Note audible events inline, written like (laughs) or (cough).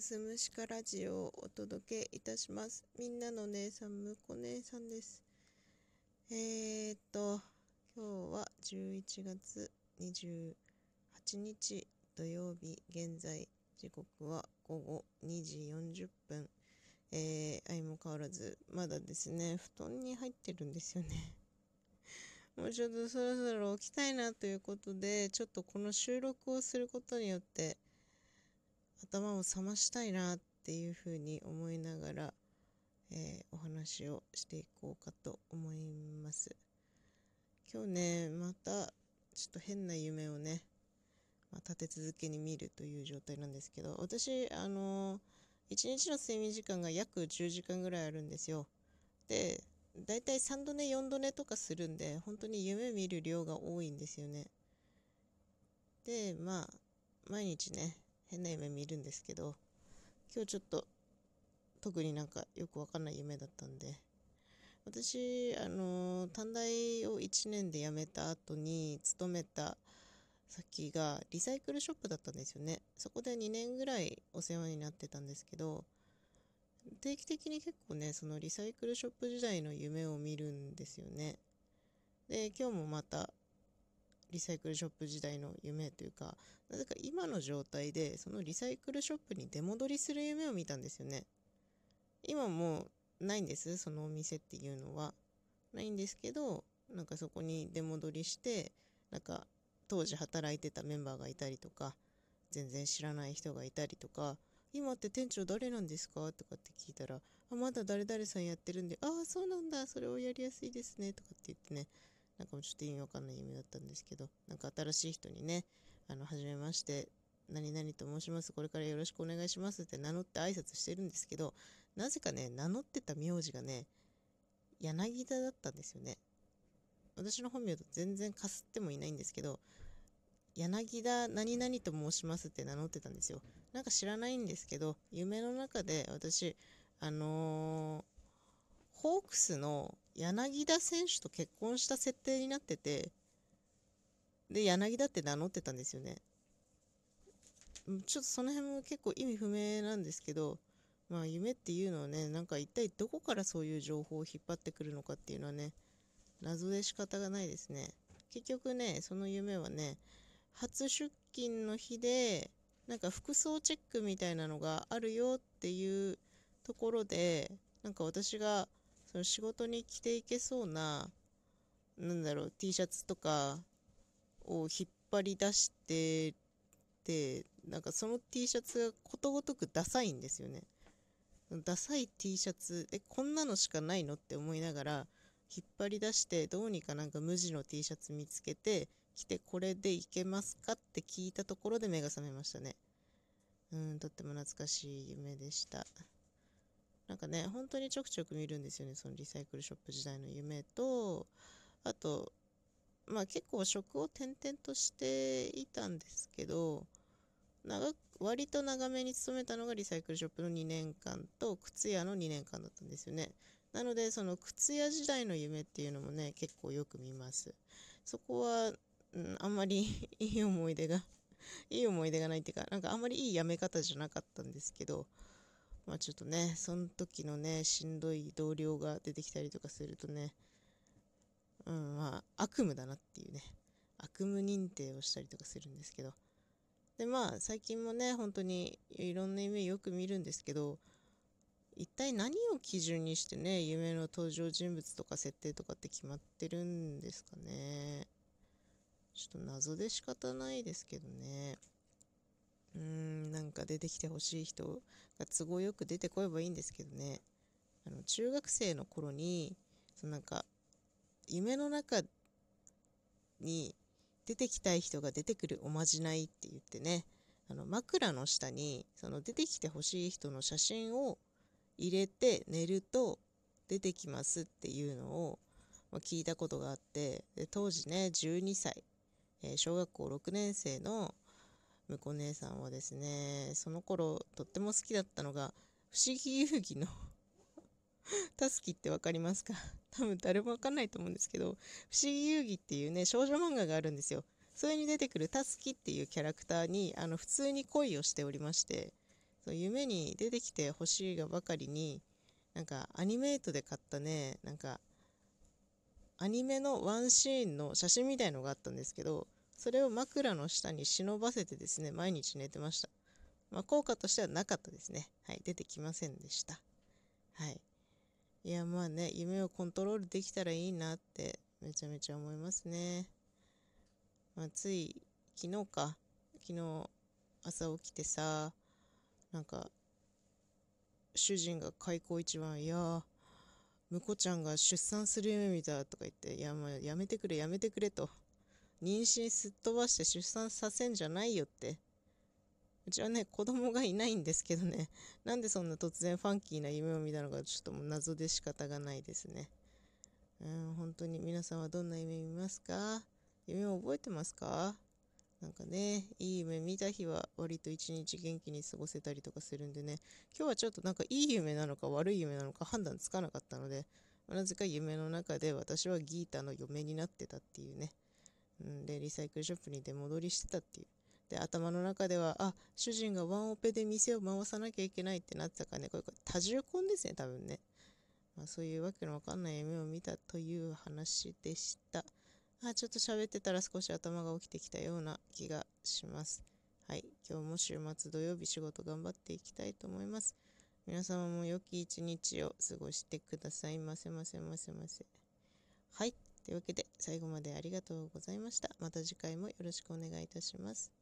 くすむしかラジオをお届けいたします。みんなの姉さん、むこ姉さんです。えー、っと、今日は11月28日土曜日、現在時刻は午後2時40分。えー、相も変わらず、まだですね、布団に入ってるんですよね。(laughs) もうちょっとそろそろ起きたいなということで、ちょっとこの収録をすることによって、頭を覚ましたいなっていうふうに思いながら、えー、お話をしていこうかと思います。今日ね、またちょっと変な夢をね、まあ、立て続けに見るという状態なんですけど、私、あのー、1日の睡眠時間が約10時間ぐらいあるんですよ。で、だいたい3度寝4度寝とかするんで、本当に夢見る量が多いんですよね。で、まあ、毎日ね、変な夢見るんですけど、今日ちょっと特になんかよくわかんない夢だったんで、私、あの短大を1年で辞めた後に勤めた先がリサイクルショップだったんですよね。そこで2年ぐらいお世話になってたんですけど、定期的に結構ね、そのリサイクルショップ時代の夢を見るんですよね。で、今日もまたリサイクルショップ時代の夢というか、なぜか今の状態で、そのリサイクルショップに出戻りする夢を見たんですよね。今もうないんです、そのお店っていうのは。ないんですけど、なんかそこに出戻りして、なんか当時働いてたメンバーがいたりとか、全然知らない人がいたりとか、今って店長誰なんですか？とかって聞いたら、あ、まだ誰々さんやってるんで、ああ、そうなんだ、それをやりやすいですね、とかって言ってね、なんかもうちょっと意味わかんない夢だったんですけど、なんか新しい人にね、あの、はじめまして、何々と申します。これからよろしくお願いしますって名乗って挨拶してるんですけど、なぜかね、名乗ってた名字がね、柳田だったんですよね。私の本名と全然かすってもいないんですけど、柳田何々と申しますって名乗ってたんですよ。なんか知らないんですけど、夢の中で私、あのー、ホークスの柳田選手と結婚した設定になってて、で、柳田って名乗ってたんですよね。ちょっとその辺も結構意味不明なんですけど、まあ夢っていうのはね、なんか一体どこからそういう情報を引っ張ってくるのかっていうのはね、謎で仕方がないですね。結局ね、その夢はね、初出勤の日で、なんか服装チェックみたいなのがあるよっていうところで、なんか私がその仕事に着ていけそうな、なんだろう、T シャツとかを引っ張り出してて、なんかその T シャツがことごとくダサいんですよね。ダサい T シャツ、え、こんなのしかないのって思いながら、引っ張り出して、どうにかなんか無地の T シャツ見つけて、着てこれでいけますかって聞いたところで目が覚めましたね。うん、とっても懐かしい夢でした。なんかね、本当にちょくちょく見るんですよね、そのリサイクルショップ時代の夢と、あと、まあ結構職を転々としていたんですけど、長割と長めに勤めたのがリサイクルショップの2年間と靴屋の2年間だったんですよね。なので、その靴屋時代の夢っていうのもね、結構よく見ます。そこは、うん、あんまり (laughs) いい思い出が (laughs) いい思い出がないっていうか、なんかあんまりいい辞め方じゃなかったんですけど、まあちょっとね、その時のね、しんどい同僚が出てきたりとかするとね、うん、まあ悪夢だなっていうね、悪夢認定をしたりとかするんですけど。で、まあ最近もね、本当にいろんな夢よく見るんですけど、一体何を基準にしてね、夢の登場人物とか設定とかって決まってるんですかね。ちょっと謎で仕方ないですけどね。うーん、なんか出てきてほしい人が都合よく出てこればいいんですけどね。あの、中学生の頃に、そのなんか、夢の中に出てきたい人が出てくるおまじないって言ってね、あの、枕の下に、その出てきてほしい人の写真を入れて寝ると出てきますっていうのを、まあ、聞いたことがあって、で当時ね、12歳、えー、小学校6年生のむこ姉さんはですね、その頃とっても好きだったのが、不思議遊戯の (laughs) タスキってわかりますか？(laughs) 多分誰もわかんないと思うんですけど、不思議遊戯っていうね、少女漫画があるんですよ。それに出てくるタスキっていうキャラクターに、あの、普通に恋をしておりまして、そう夢に出てきてほしいがばかりになんかアニメートで買ったねなんかアニメのワンシーンの写真みたいのがあったんですけどそれを枕の下に忍ばせてですね毎日寝てました。まあ効果としてはなかったですね。はい出てきませんでした。はい。いやまあね夢をコントロールできたらいいなってめちゃめちゃ思いますね。まあつい昨日か。昨日朝起きてさなんか主人が開口一番「いや婿ちゃんが出産する夢見た」とか言って「いやまあやめてくれやめてくれ」と。妊娠すっ飛ばして出産させんじゃないよって。うちはね子供がいないんですけどね。(laughs) なんでそんな突然ファンキーな夢を見たのかちょっともう謎で仕方がないですね。うん本当に皆さんはどんな夢見ますか？夢を覚えてますか？なんかね、いい夢見た日は割と一日元気に過ごせたりとかするんでね、今日はちょっとなんかいい夢なのか悪い夢なのか判断つかなかったので、なぜか夢の中で私はギータの嫁になってたっていうね。うん、で、リサイクルショップに出戻りしてたっていう。で、頭の中では、あ、主人がワンオペで店を回さなきゃいけないってなってたからね、これ多重婚ですね、多分ね。まあ、そういうわけのわかんない夢を見たという話でした。あ、ちょっと喋ってたら少し頭が起きてきたような気がします。はい。今日も週末土曜日仕事頑張っていきたいと思います。皆様も良き一日を過ごしてくださいませませませませ。はい。というわけで最後までありがとうございました。また次回もよろしくお願いいたします。